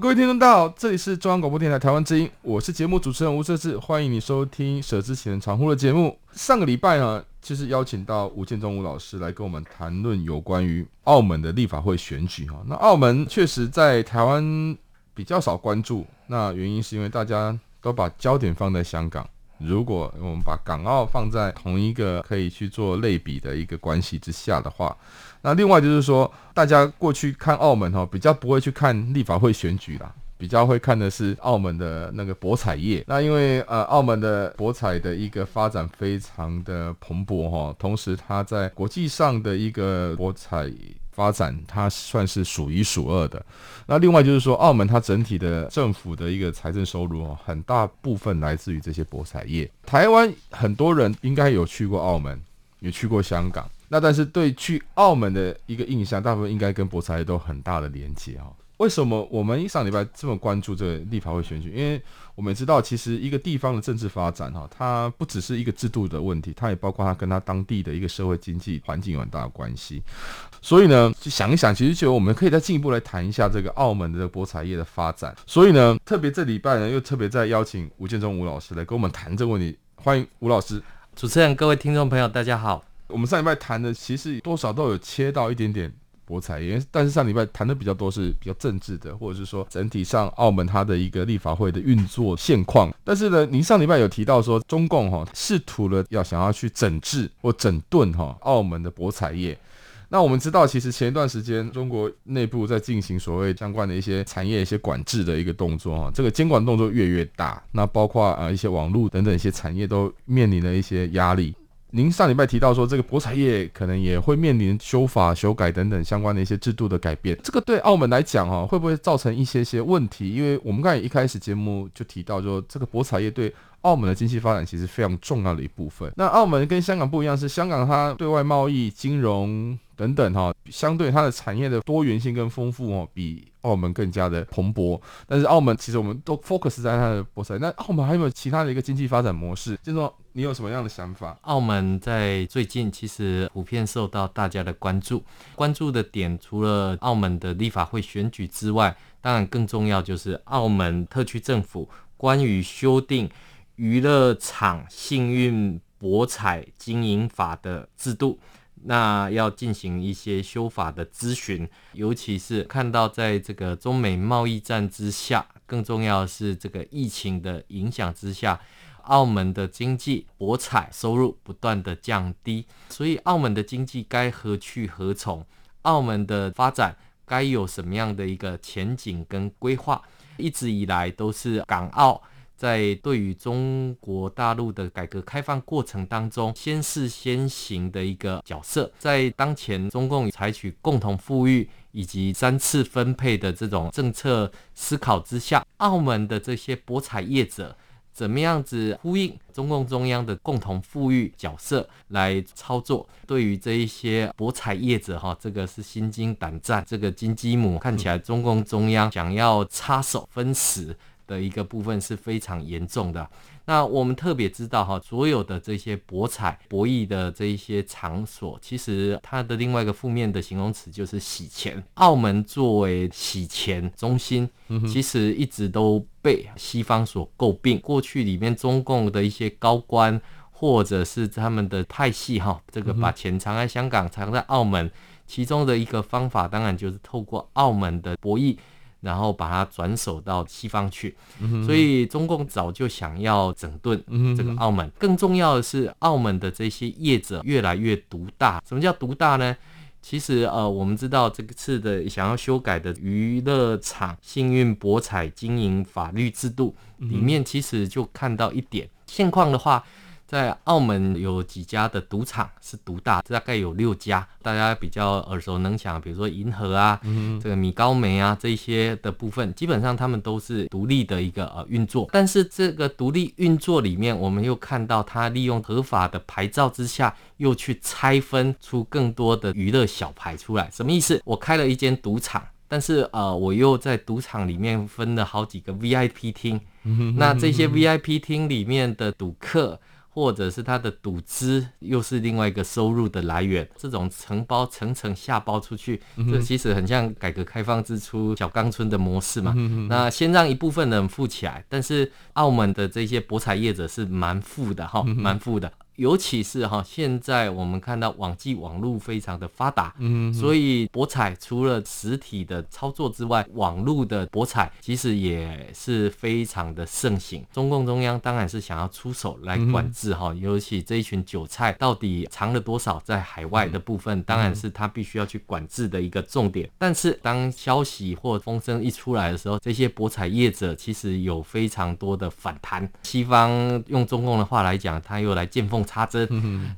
各位听众，大家好，这里是中央广播电台台湾之音，我是节目主持人吴社志，欢迎你收听《舍之岂能藏乎》的节目。上个礼拜呢，其实邀请到吴建中吴老师来跟我们谈论有关于澳门的立法会选举哈。那澳门确实在台湾比较少关注，那原因是因为大家都把焦点放在香港。如果我们把港澳放在同一个可以去做类比的一个关系之下的话，那另外就是说，大家过去看澳门哈，比较不会去看立法会选举啦，比较会看的是澳门的那个博彩业。那因为呃，澳门的博彩的一个发展非常的蓬勃哈，同时它在国际上的一个博彩。发展它算是数一数二的。那另外就是说，澳门它整体的政府的一个财政收入哦，很大部分来自于这些博彩业。台湾很多人应该有去过澳门，也去过香港。那但是对去澳门的一个印象，大部分应该跟博彩业都很大的连接啊。为什么我们一上礼拜这么关注这个立法会选举？因为我们知道，其实一个地方的政治发展，哈，它不只是一个制度的问题，它也包括它跟它当地的一个社会经济环境有很大的关系。所以呢，就想一想，其实就我们可以再进一步来谈一下这个澳门的这个博彩业的发展。所以呢，特别这礼拜呢，又特别在邀请吴建中吴老师来跟我们谈这个问题。欢迎吴老师。主持人、各位听众朋友，大家好。我们上礼拜谈的，其实多少都有切到一点点。博彩业，但是上礼拜谈的比较多是比较政治的，或者是说整体上澳门它的一个立法会的运作现况。但是呢，您上礼拜有提到说，中共哈试图了要想要去整治或整顿哈澳门的博彩业。那我们知道，其实前一段时间中国内部在进行所谓相关的一些产业一些管制的一个动作哈，这个监管动作越越大，那包括啊一些网络等等一些产业都面临了一些压力。您上礼拜提到说，这个博彩业可能也会面临修法、修改等等相关的一些制度的改变。这个对澳门来讲，哈，会不会造成一些些问题？因为我们刚才一开始节目就提到说，这个博彩业对澳门的经济发展其实非常重要的一部分。那澳门跟香港不一样，是香港它对外贸易、金融等等，哈，相对它的产业的多元性跟丰富，哦，比澳门更加的蓬勃。但是澳门其实我们都 focus 在它的博彩，那澳门还有没有其他的一个经济发展模式？就是说。你有什么样的想法？澳门在最近其实普遍受到大家的关注，关注的点除了澳门的立法会选举之外，当然更重要就是澳门特区政府关于修订娱乐场幸运博彩经营法的制度，那要进行一些修法的咨询，尤其是看到在这个中美贸易战之下，更重要的是这个疫情的影响之下。澳门的经济博彩收入不断的降低，所以澳门的经济该何去何从？澳门的发展该有什么样的一个前景跟规划？一直以来都是港澳在对于中国大陆的改革开放过程当中先试先行的一个角色。在当前中共采取共同富裕以及三次分配的这种政策思考之下，澳门的这些博彩业者。怎么样子呼应中共中央的共同富裕角色来操作？对于这一些博彩业者哈，这个是心惊胆战。这个金鸡母看起来，中共中央想要插手分食的一个部分是非常严重的。那我们特别知道哈，所有的这些博彩博弈的这一些场所，其实它的另外一个负面的形容词就是洗钱。澳门作为洗钱中心，其实一直都被西方所诟病。过去里面中共的一些高官或者是他们的派系哈，这个把钱藏在香港、藏在澳门，其中的一个方法当然就是透过澳门的博弈。然后把它转手到西方去。所以中共早就想要整顿这个澳门。更重要的是，澳门的这些业者越来越独大。什么叫独大呢？其实呃，我们知道这个次的想要修改的娱乐场幸运博彩经营法律制度里面，其实就看到一点现况的话。在澳门有几家的赌场是独大，大概有六家，大家比较耳熟能详，比如说银河啊，这个米高梅啊，这些的部分，基本上他们都是独立的一个呃运作。但是这个独立运作里面，我们又看到他利用合法的牌照之下，又去拆分出更多的娱乐小牌出来。什么意思？我开了一间赌场，但是呃，我又在赌场里面分了好几个 VIP 厅，那这些 VIP 厅里面的赌客。或者是他的赌资又是另外一个收入的来源，这种承包层层下包出去，这其实很像改革开放之初小钢村的模式嘛。那先让一部分人富起来，但是澳门的这些博彩业者是蛮富的哈，蛮富的。尤其是哈，现在我们看到网际网络非常的发达，嗯，所以博彩除了实体的操作之外，网络的博彩其实也是非常的盛行。中共中央当然是想要出手来管制哈，尤其这一群韭菜到底藏了多少在海外的部分，当然是他必须要去管制的一个重点。但是当消息或风声一出来的时候，这些博彩业者其实有非常多的反弹。西方用中共的话来讲，他又来见缝插针，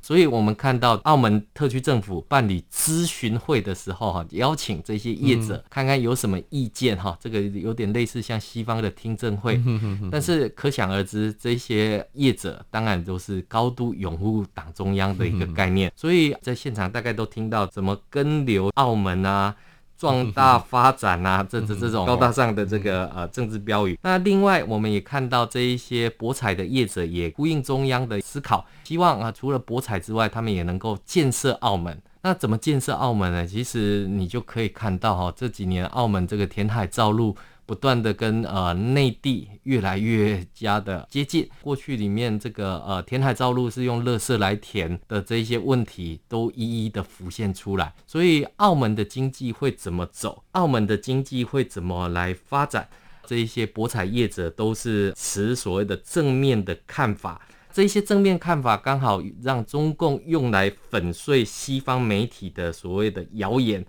所以我们看到澳门特区政府办理咨询会的时候，哈，邀请这些业者看看有什么意见，哈，这个有点类似像西方的听证会，但是可想而知，这些业者当然都是高度拥护党中央的一个概念，所以在现场大概都听到怎么跟留澳门啊。壮大发展啊，这这这种高大上的这个呃政治标语。那另外，我们也看到这一些博彩的业者也呼应中央的思考，希望啊，除了博彩之外，他们也能够建设澳门。那怎么建设澳门呢？其实你就可以看到哈，这几年澳门这个填海造陆。不断的跟呃内地越来越加的接近，过去里面这个呃填海造陆是用垃圾来填的这一些问题都一一的浮现出来，所以澳门的经济会怎么走？澳门的经济会怎么来发展？这一些博彩业者都是持所谓的正面的看法，这一些正面看法刚好让中共用来粉碎西方媒体的所谓的谣言。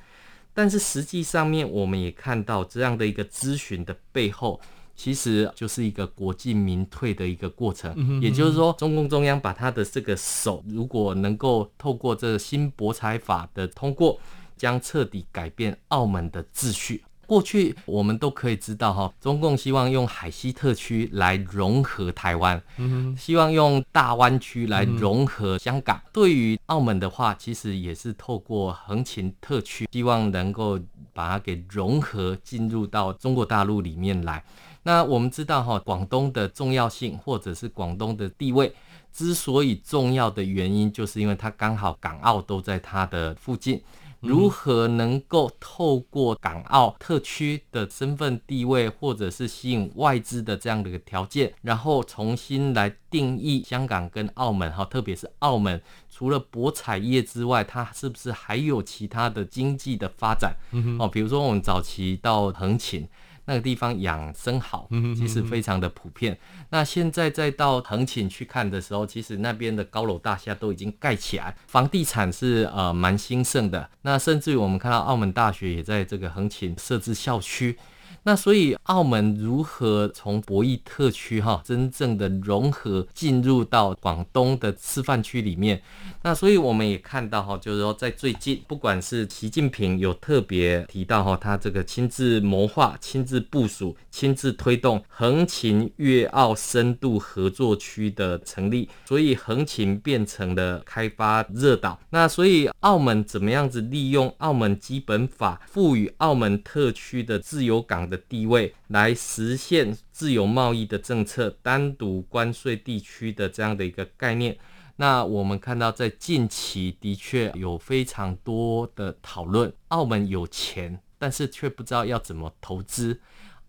但是实际上面，我们也看到这样的一个咨询的背后，其实就是一个国进民退的一个过程。也就是说，中共中央把他的这个手，如果能够透过这新博彩法的通过，将彻底改变澳门的秩序。过去我们都可以知道哈，中共希望用海西特区来融合台湾，嗯希望用大湾区来融合香港。对于澳门的话，其实也是透过横琴特区，希望能够把它给融合进入到中国大陆里面来。那我们知道哈，广东的重要性或者是广东的地位之所以重要的原因，就是因为它刚好港澳都在它的附近。如何能够透过港澳特区的身份地位，或者是吸引外资的这样的一个条件，然后重新来定义香港跟澳门哈，特别是澳门，除了博彩业之外，它是不是还有其他的经济的发展？哦，比如说我们早期到横琴。那个地方养生好，其实非常的普遍。那现在再到横琴去看的时候，其实那边的高楼大厦都已经盖起来，房地产是呃蛮兴盛的。那甚至于我们看到澳门大学也在这个横琴设置校区。那所以澳门如何从博弈特区哈，真正的融合进入到广东的示范区里面？那所以我们也看到哈，就是说在最近，不管是习近平有特别提到哈，他这个亲自谋划、亲自部署、亲自推动横琴粤澳深度合作区的成立，所以横琴变成了开发热岛。那所以澳门怎么样子利用澳门基本法赋予澳门特区的自由港的地位，来实现自由贸易的政策，单独关税地区的这样的一个概念。那我们看到，在近期的确有非常多的讨论。澳门有钱，但是却不知道要怎么投资；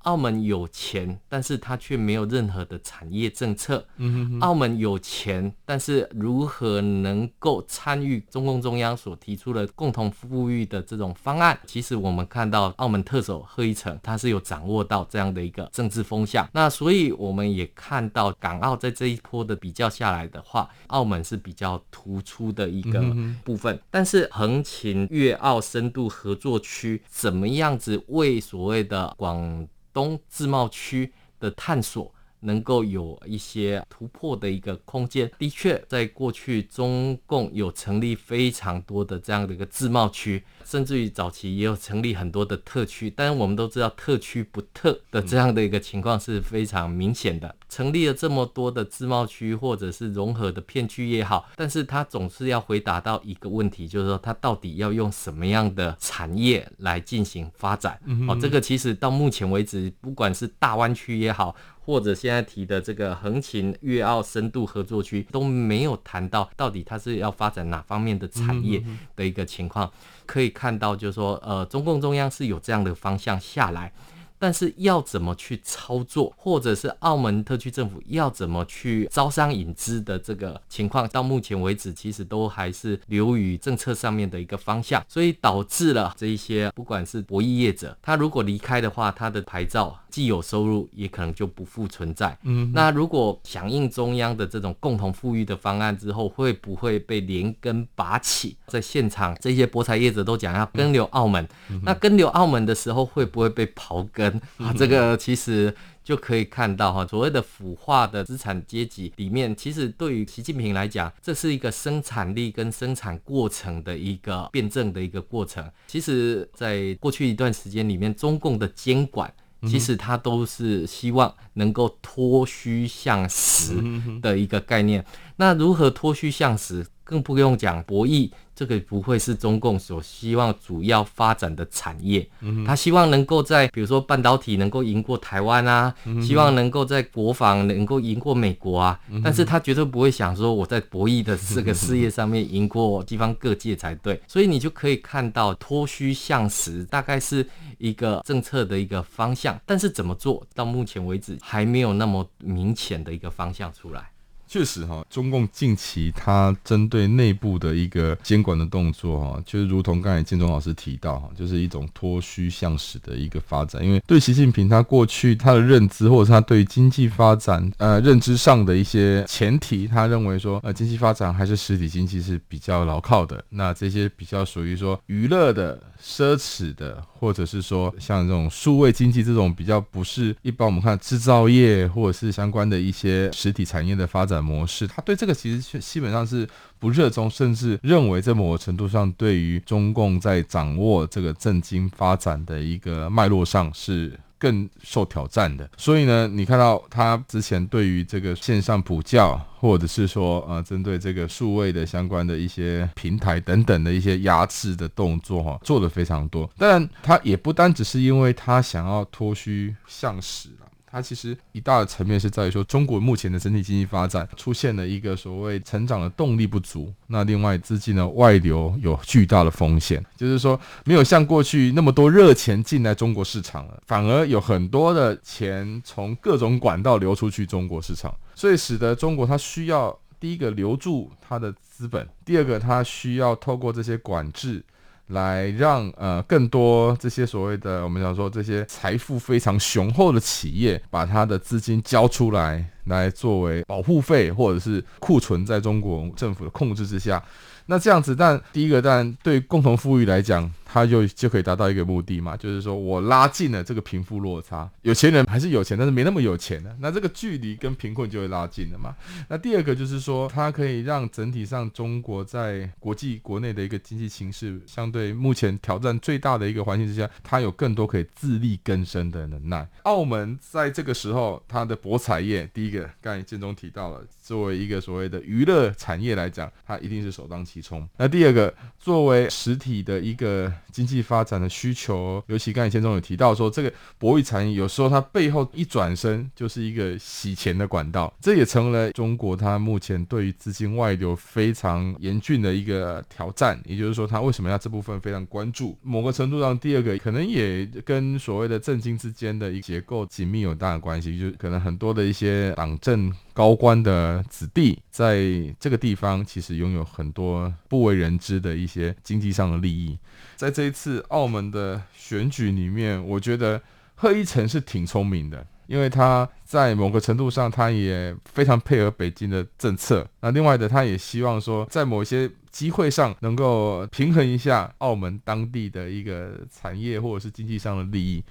澳门有钱，但是他却没有任何的产业政策。嗯哼哼。澳门有钱，但是如何能够参与中共中央所提出的共同富裕的这种方案？其实我们看到澳门特首贺一诚，他是有掌握到这样的一个政治风向。那所以我们也看到港澳在这一波的比较下来的话，澳门是比较突出的一个部分。但是横琴粤澳深度合作区怎么样子为所谓的广东自贸区的探索，能够有一些突破的一个空间。的确，在过去中共有成立非常多的这样的一个自贸区。甚至于早期也有成立很多的特区，但是我们都知道特区不特的这样的一个情况是非常明显的。成立了这么多的自贸区或者是融合的片区也好，但是它总是要回答到一个问题，就是说它到底要用什么样的产业来进行发展？哦，这个其实到目前为止，不管是大湾区也好，或者现在提的这个横琴粤澳深度合作区，都没有谈到到底它是要发展哪方面的产业的一个情况。可以看到，就是说，呃，中共中央是有这样的方向下来。但是要怎么去操作，或者是澳门特区政府要怎么去招商引资的这个情况，到目前为止其实都还是流于政策上面的一个方向，所以导致了这一些不管是博弈业者，他如果离开的话，他的牌照既有收入也可能就不复存在。嗯，那如果响应中央的这种共同富裕的方案之后，会不会被连根拔起？在现场这些博彩业者都讲要跟留澳门，那跟留澳门的时候会不会被刨根？啊，这个其实就可以看到哈，所谓的腐化的资产阶级里面，其实对于习近平来讲，这是一个生产力跟生产过程的一个辩证的一个过程。其实，在过去一段时间里面，中共的监管，其实它都是希望能够脱虚向实的一个概念。那如何脱虚向实？更不用讲博弈，这个不会是中共所希望主要发展的产业。嗯，他希望能够在比如说半导体能够赢过台湾啊，嗯，希望能够在国防能够赢过美国啊，嗯，但是他绝对不会想说我在博弈的这个事业上面 赢过西方各界才对。所以你就可以看到脱虚向实大概是一个政策的一个方向，但是怎么做到目前为止还没有那么明显的一个方向出来。确实哈，中共近期它针对内部的一个监管的动作哈，就是如同刚才建中老师提到哈，就是一种脱虚向实的一个发展。因为对习近平他过去他的认知，或者他对经济发展呃认知上的一些前提，他认为说呃经济发展还是实体经济是比较牢靠的。那这些比较属于说娱乐的、奢侈的，或者是说像这种数位经济这种比较不是一般我们看制造业或者是相关的一些实体产业的发展模式，他对这个其实基本上是不热衷，甚至认为在某个程度上，对于中共在掌握这个政经发展的一个脉络上是更受挑战的。所以呢，你看到他之前对于这个线上补教，或者是说呃，针对这个数位的相关的一些平台等等的一些压制的动作哈，做的非常多。当然，他也不单只是因为他想要脱虚向实。它其实一大的层面是在于说，中国目前的整体经济发展出现了一个所谓成长的动力不足。那另外资金的外流有巨大的风险，就是说没有像过去那么多热钱进来中国市场了，反而有很多的钱从各种管道流出去中国市场，所以使得中国它需要第一个留住它的资本，第二个它需要透过这些管制。来让呃更多这些所谓的我们想说这些财富非常雄厚的企业，把它的资金交出来，来作为保护费或者是库存，在中国政府的控制之下。那这样子，但第一个，但对共同富裕来讲，它就就可以达到一个目的嘛，就是说我拉近了这个贫富落差，有钱人还是有钱，但是没那么有钱的，那这个距离跟贫困就会拉近了嘛。那第二个就是说，它可以让整体上中国在国际国内的一个经济形势相对目前挑战最大的一个环境之下，它有更多可以自力更生的能耐。澳门在这个时候，它的博彩业，第一个刚才建中提到了，作为一个所谓的娱乐产业来讲，它一定是首当其冲。那第二个，作为实体的一个经济发展的需求，尤其刚才建忠有提到说，这个博弈产业有时候它背后一转身就是一个洗钱的管道，这也成了中国它目前对于资金外流非常严峻的一个挑战。也就是说，它为什么要这部分非常关注？某个程度上，第二个可能也跟所谓的政经之间的一个结构紧密有大的关系，就是可能很多的一些党政。高官的子弟在这个地方其实拥有很多不为人知的一些经济上的利益。在这一次澳门的选举里面，我觉得贺一诚是挺聪明的，因为他在某个程度上，他也非常配合北京的政策。那另外的，他也希望说，在某些机会上能够平衡一下澳门当地的一个产业或者是经济上的利益。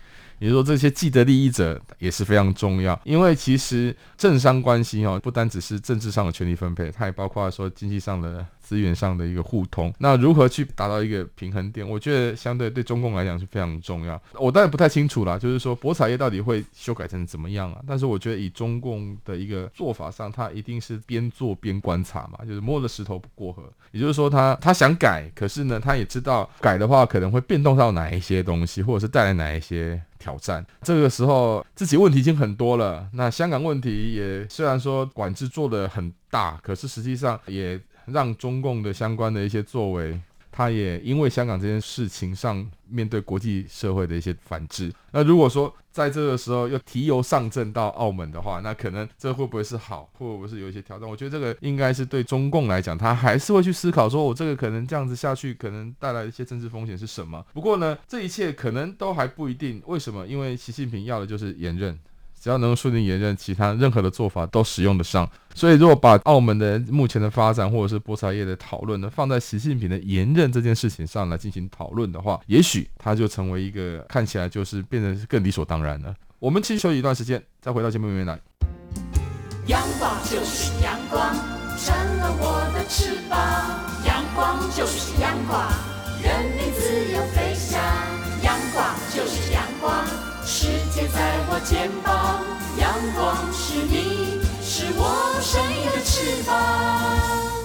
也就是说，这些既得利益者也是非常重要，因为其实政商关系哦，不单只是政治上的权力分配，它也包括说经济上的资源上的一个互通。那如何去达到一个平衡点？我觉得相对对中共来讲是非常重要。我当然不太清楚啦，就是说博彩业到底会修改成怎么样啊？但是我觉得以中共的一个做法上，它一定是边做边观察嘛，就是摸着石头不过河。也就是说他，他他想改，可是呢，他也知道改的话可能会变动到哪一些东西，或者是带来哪一些。挑战，这个时候自己问题已经很多了。那香港问题也虽然说管制做得很大，可是实际上也让中共的相关的一些作为。他也因为香港这件事情上面对国际社会的一些反制，那如果说在这个时候又提油上阵到澳门的话，那可能这会不会是好，会不会是有一些挑战？我觉得这个应该是对中共来讲，他还是会去思考说，我这个可能这样子下去，可能带来一些政治风险是什么？不过呢，这一切可能都还不一定。为什么？因为习近平要的就是延任。只要能够顺利连任，其他任何的做法都使用得上。所以，如果把澳门的目前的发展，或者是博彩业的讨论呢，放在习近平的连任这件事情上来进行讨论的话，也许他就成为一个看起来就是变得更理所当然了。我们其实休息一段时间，再回到节目里面来。阳光就是阳光，成了我的翅膀。阳光就是阳光，人民自由飞在我肩膀，阳光是你，是我生命的翅膀。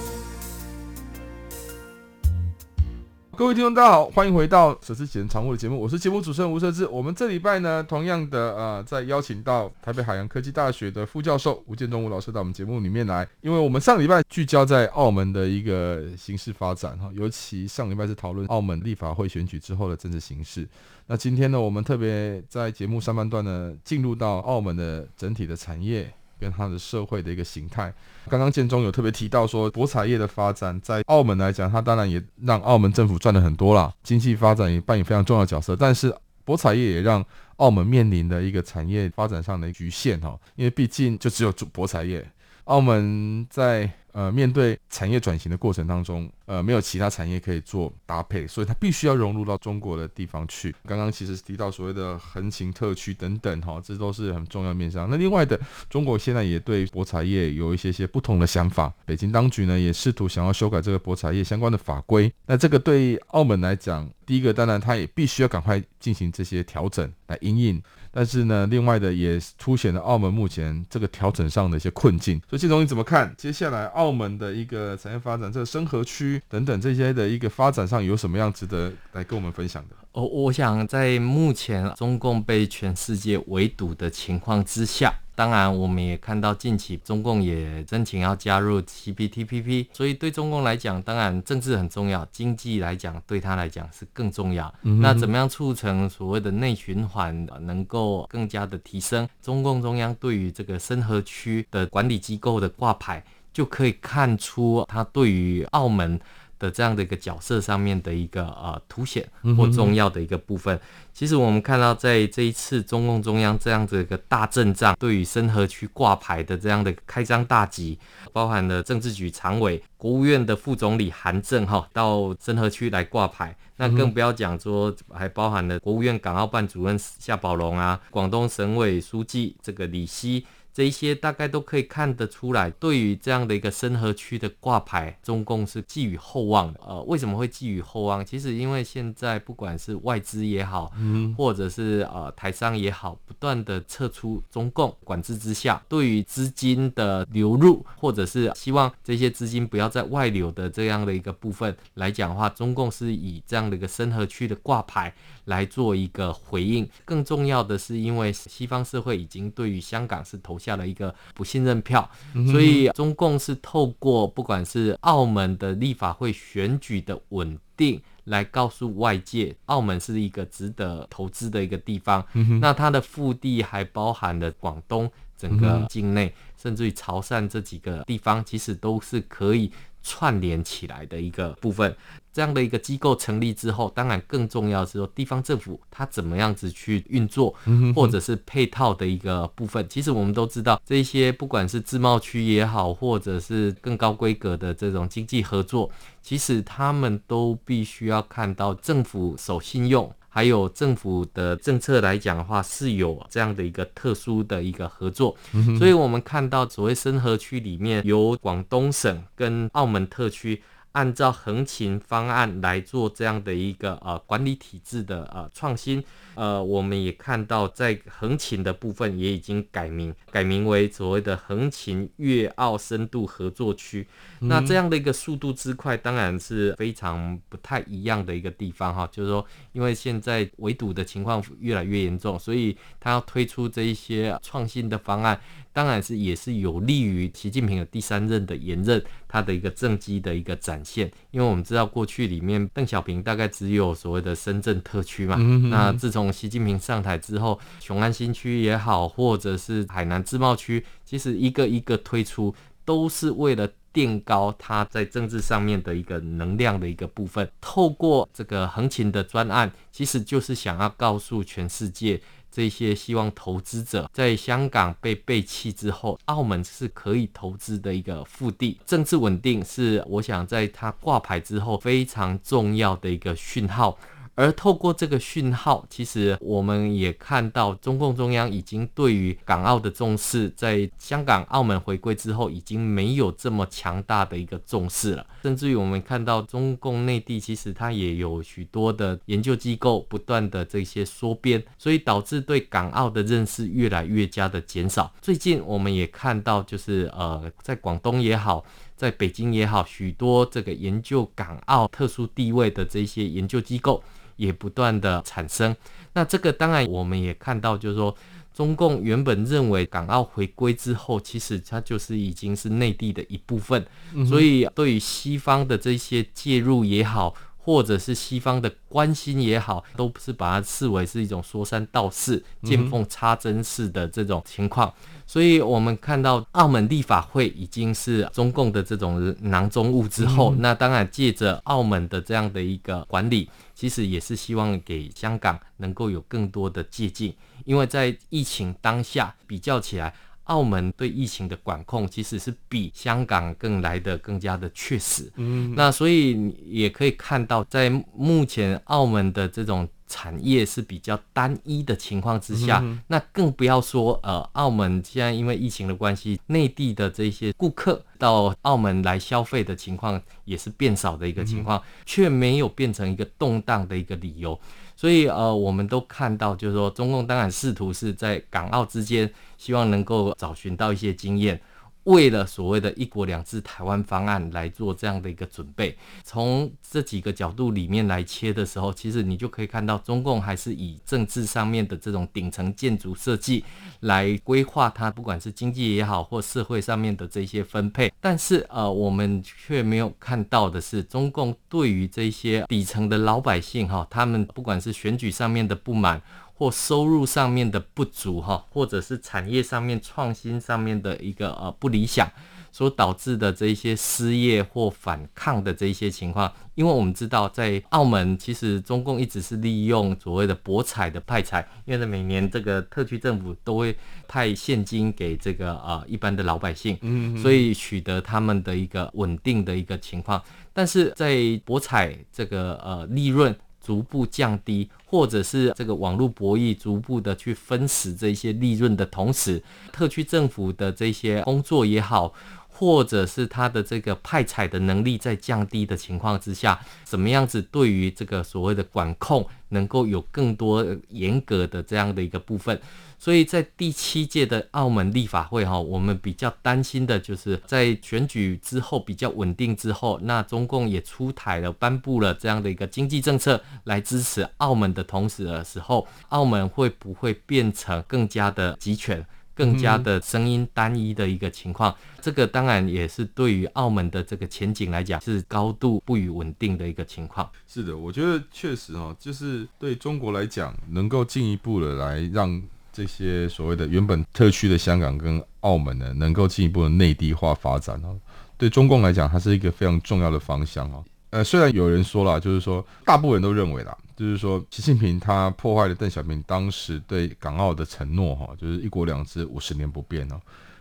各位听众，大家好，欢迎回到《舍之前常务》的节目，我是节目主持人吴社志。我们这礼拜呢，同样的呃，在邀请到台北海洋科技大学的副教授吴建东吴老师到我们节目里面来，因为我们上礼拜聚焦在澳门的一个形势发展哈，尤其上礼拜是讨论澳门立法会选举之后的政治形势。那今天呢，我们特别在节目上半段呢，进入到澳门的整体的产业。跟它的社会的一个形态，刚刚建中有特别提到说，博彩业的发展在澳门来讲，它当然也让澳门政府赚了很多啦，经济发展也扮演非常重要的角色。但是博彩业也让澳门面临的一个产业发展上的局限哈，因为毕竟就只有博彩业，澳门在。呃，面对产业转型的过程当中，呃，没有其他产业可以做搭配，所以它必须要融入到中国的地方去。刚刚其实提到所谓的横琴特区等等，哈，这都是很重要面向。那另外的，中国现在也对博彩业有一些些不同的想法。北京当局呢，也试图想要修改这个博彩业相关的法规。那这个对澳门来讲，第一个当然它也必须要赶快进行这些调整来因应。但是呢，另外的也凸显了澳门目前这个调整上的一些困境。所以，建总你怎么看？接下来澳门的一个产业发展，这个深合区等等这些的一个发展上，有什么样值得来跟我们分享的？哦，我想在目前中共被全世界围堵的情况之下。当然，我们也看到近期中共也申请要加入 CPTPP，所以对中共来讲，当然政治很重要，经济来讲对他来讲是更重要。嗯、那怎么样促成所谓的内循环能够更加的提升？中共中央对于这个深合区的管理机构的挂牌，就可以看出他对于澳门。的这样的一个角色上面的一个呃凸显或重要的一个部分，嗯、其实我们看到在这一次中共中央这样子一个大阵仗，对于深河区挂牌的这样的开张大吉，包含了政治局常委、国务院的副总理韩正哈到深河区来挂牌，那更不要讲说还包含了国务院港澳办主任夏宝龙啊，广东省委书记这个李希。这一些大概都可以看得出来，对于这样的一个深河区的挂牌，中共是寄予厚望的。呃，为什么会寄予厚望？其实因为现在不管是外资也好，嗯，或者是呃台商也好，不断的撤出中共管制之下，对于资金的流入，或者是希望这些资金不要在外流的这样的一个部分来讲的话，中共是以这样的一个深河区的挂牌来做一个回应。更重要的是，因为西方社会已经对于香港是投下。了一个不信任票，所以中共是透过不管是澳门的立法会选举的稳定，来告诉外界，澳门是一个值得投资的一个地方。那它的腹地还包含了广东整个境内，甚至于潮汕这几个地方，其实都是可以串联起来的一个部分。这样的一个机构成立之后，当然更重要的是说，地方政府它怎么样子去运作，或者是配套的一个部分。其实我们都知道，这些不管是自贸区也好，或者是更高规格的这种经济合作，其实他们都必须要看到政府守信用，还有政府的政策来讲的话，是有这样的一个特殊的一个合作。所以我们看到所谓深河区里面，由广东省跟澳门特区。按照横琴方案来做这样的一个呃管理体制的呃创新，呃，我们也看到在横琴的部分也已经改名，改名为所谓的横琴粤澳深度合作区。那这样的一个速度之快，当然是非常不太一样的一个地方哈。就是说，因为现在围堵的情况越来越严重，所以他要推出这一些创新的方案。当然是也是有利于习近平的第三任的延任，他的一个政绩的一个展现。因为我们知道过去里面邓小平大概只有所谓的深圳特区嘛，那自从习近平上台之后，雄安新区也好，或者是海南自贸区，其实一个一个推出，都是为了垫高他在政治上面的一个能量的一个部分。透过这个横琴的专案，其实就是想要告诉全世界。这些希望投资者在香港被背弃之后，澳门是可以投资的一个腹地。政治稳定是我想在它挂牌之后非常重要的一个讯号。而透过这个讯号，其实我们也看到中共中央已经对于港澳的重视，在香港、澳门回归之后，已经没有这么强大的一个重视了。甚至于我们看到中共内地，其实它也有许多的研究机构不断的这些缩编，所以导致对港澳的认识越来越加的减少。最近我们也看到，就是呃，在广东也好，在北京也好，许多这个研究港澳特殊地位的这些研究机构。也不断的产生，那这个当然我们也看到，就是说，中共原本认为港澳回归之后，其实它就是已经是内地的一部分，所以对于西方的这些介入也好，或者是西方的关心也好，都不是把它视为是一种说三道四、见缝插针式的这种情况。所以我们看到澳门立法会已经是中共的这种囊中物之后，那当然借着澳门的这样的一个管理，其实也是希望给香港能够有更多的借鉴，因为在疫情当下比较起来，澳门对疫情的管控其实是比香港更来的更加的确实。嗯，那所以也可以看到，在目前澳门的这种。产业是比较单一的情况之下，嗯、那更不要说呃，澳门现在因为疫情的关系，内地的这些顾客到澳门来消费的情况也是变少的一个情况，嗯、却没有变成一个动荡的一个理由。所以呃，我们都看到，就是说，中共当然试图是在港澳之间，希望能够找寻到一些经验。为了所谓的一国两制台湾方案来做这样的一个准备，从这几个角度里面来切的时候，其实你就可以看到，中共还是以政治上面的这种顶层建筑设计来规划它，不管是经济也好，或社会上面的这些分配。但是呃，我们却没有看到的是，中共对于这些底层的老百姓哈，他们不管是选举上面的不满。或收入上面的不足哈，或者是产业上面创新上面的一个呃不理想，所导致的这一些失业或反抗的这一些情况，因为我们知道在澳门，其实中共一直是利用所谓的博彩的派彩，因为呢每年这个特区政府都会派现金给这个呃一般的老百姓，嗯，所以取得他们的一个稳定的一个情况，但是在博彩这个呃利润。逐步降低，或者是这个网络博弈逐步的去分食这些利润的同时，特区政府的这些工作也好。或者是他的这个派彩的能力在降低的情况之下，怎么样子对于这个所谓的管控能够有更多严格的这样的一个部分？所以在第七届的澳门立法会哈，我们比较担心的就是在选举之后比较稳定之后，那中共也出台了颁布了这样的一个经济政策来支持澳门的同时的时候，澳门会不会变成更加的集权？更加的声音单一的一个情况，这个当然也是对于澳门的这个前景来讲是高度不予稳定的一个情况。是的，我觉得确实哦，就是对中国来讲，能够进一步的来让这些所谓的原本特区的香港跟澳门呢，能够进一步的内地化发展哦，对中共来讲，它是一个非常重要的方向哦。呃，虽然有人说了，就是说大部分人都认为啦。就是说，习近平他破坏了邓小平当时对港澳的承诺，哈，就是一国两制五十年不变哦。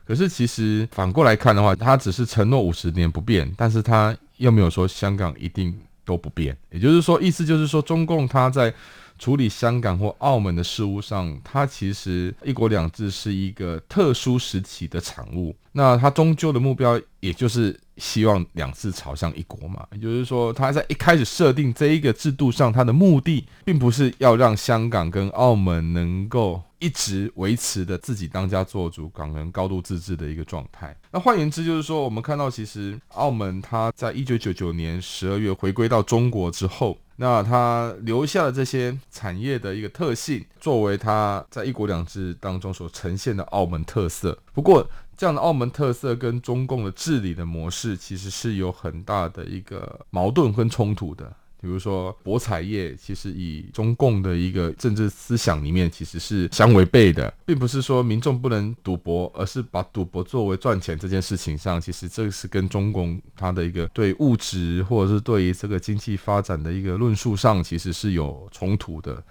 可是其实反过来看的话，他只是承诺五十年不变，但是他又没有说香港一定都不变。也就是说，意思就是说，中共他在处理香港或澳门的事务上，它其实一国两制是一个特殊时期的产物。那它终究的目标，也就是。希望两制朝向一国嘛，也就是说，它在一开始设定这一个制度上，它的目的并不是要让香港跟澳门能够一直维持的自己当家作主、港人高度自治的一个状态。那换言之，就是说，我们看到其实澳门它在一九九九年十二月回归到中国之后，那他留下了这些产业的一个特性，作为他在一国两制当中所呈现的澳门特色。不过，这样的澳门特色跟中共的治理的模式，其实是有很大的一个矛盾跟冲突的。比如说博彩业，其实以中共的一个政治思想里面，其实是相违背的，并不是说民众不能赌博，而是把赌博作为赚钱这件事情上，其实这是跟中共它的一个对物质或者是对于这个经济发展的一个论述上，其实是有冲突的。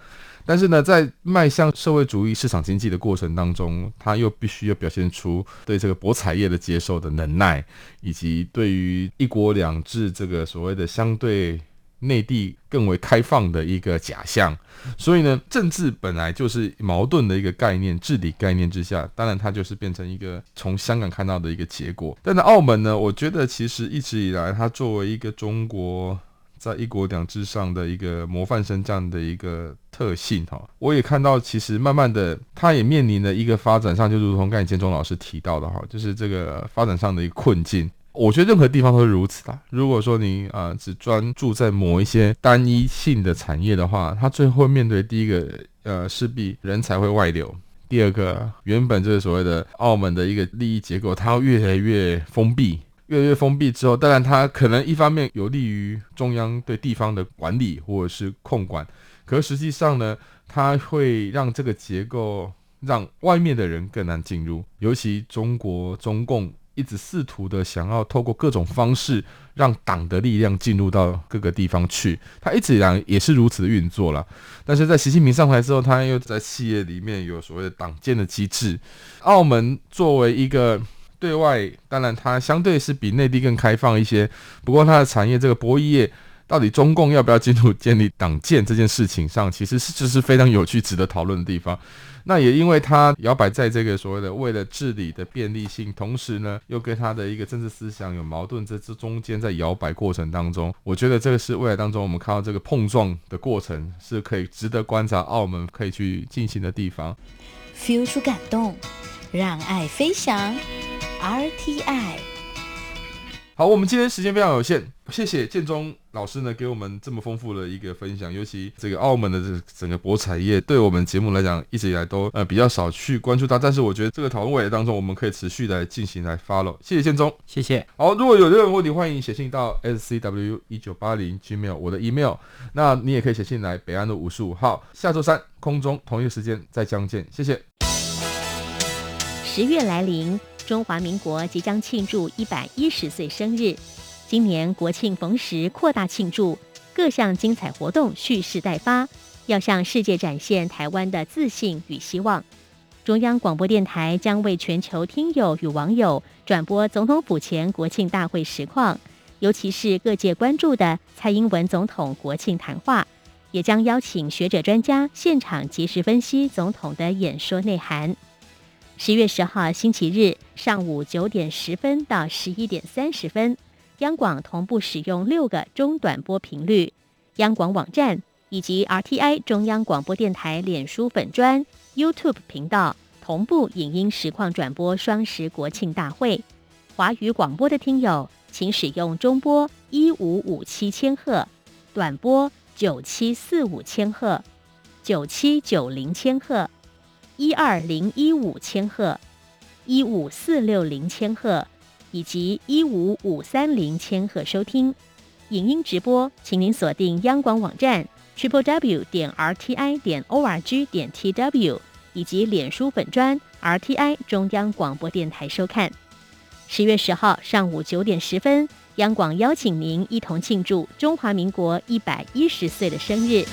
但是呢，在迈向社会主义市场经济的过程当中，他又必须要表现出对这个博彩业的接受的能耐，以及对于一国两制这个所谓的相对内地更为开放的一个假象。所以呢，政治本来就是矛盾的一个概念，治理概念之下，当然它就是变成一个从香港看到的一个结果。但在澳门呢，我觉得其实一直以来，它作为一个中国。在一国两制上的一个模范生这样的一个特性哈，我也看到，其实慢慢的，它也面临了一个发展上，就如同刚才建中老师提到的哈，就是这个发展上的一个困境。我觉得任何地方都是如此的。如果说你啊、只专注在某一些单一性的产业的话，它最后面对第一个呃势必人才会外流，第二个原本这个所谓的澳门的一个利益结构，它会越来越封闭。越来越封闭之后，当然它可能一方面有利于中央对地方的管理或者是控管，可实际上呢，它会让这个结构让外面的人更难进入。尤其中国中共一直试图的想要透过各种方式让党的力量进入到各个地方去，他一直以来也是如此运作了。但是在习近平上台之后，他又在企业里面有所谓的党建的机制。澳门作为一个。对外当然，它相对是比内地更开放一些。不过，它的产业这个博弈业，到底中共要不要进入建立党建这件事情上，其实是就是非常有趣、值得讨论的地方。那也因为它摇摆在这个所谓的为了治理的便利性，同时呢，又跟它的一个政治思想有矛盾，在这中间在摇摆过程当中，我觉得这个是未来当中我们看到这个碰撞的过程，是可以值得观察澳门可以去进行的地方。feel 出感动，让爱飞翔。RTI，好，我们今天时间非常有限，谢谢建中老师呢给我们这么丰富的一个分享，尤其这个澳门的这整个博彩业，对我们节目来讲一直以来都呃比较少去关注它，但是我觉得这个讨论未来当中我们可以持续来进行来 follow，谢谢建中，谢谢。好，如果有任何问题，欢迎写信到 scw 一九八零 gmail 我的 email，那你也可以写信来北安路五十五号，下周三空中同一个时间再相见，谢谢。十月来临。中华民国即将庆祝一百一十岁生日，今年国庆逢时扩大庆祝，各项精彩活动蓄势待发，要向世界展现台湾的自信与希望。中央广播电台将为全球听友与网友转播总统府前国庆大会实况，尤其是各界关注的蔡英文总统国庆谈话，也将邀请学者专家现场及时分析总统的演说内涵。十月十号星期日上午九点十分到十一点三十分，央广同步使用六个中短波频率，央广网站以及 RTI 中央广播电台脸书粉专、YouTube 频道同步影音实况转播双十国庆大会。华语广播的听友，请使用中波一五五七千赫、短波九七四五千赫、九七九零千赫。一二零一五千赫、一五四六零千赫以及一五五三零千赫收听影音直播，请您锁定央广网站 triple w 点 r t i 点 o r g 点 t w 以及脸书粉专 r t i 中央广播电台收看。十月十号上午九点十分，央广邀请您一同庆祝中华民国一百一十岁的生日。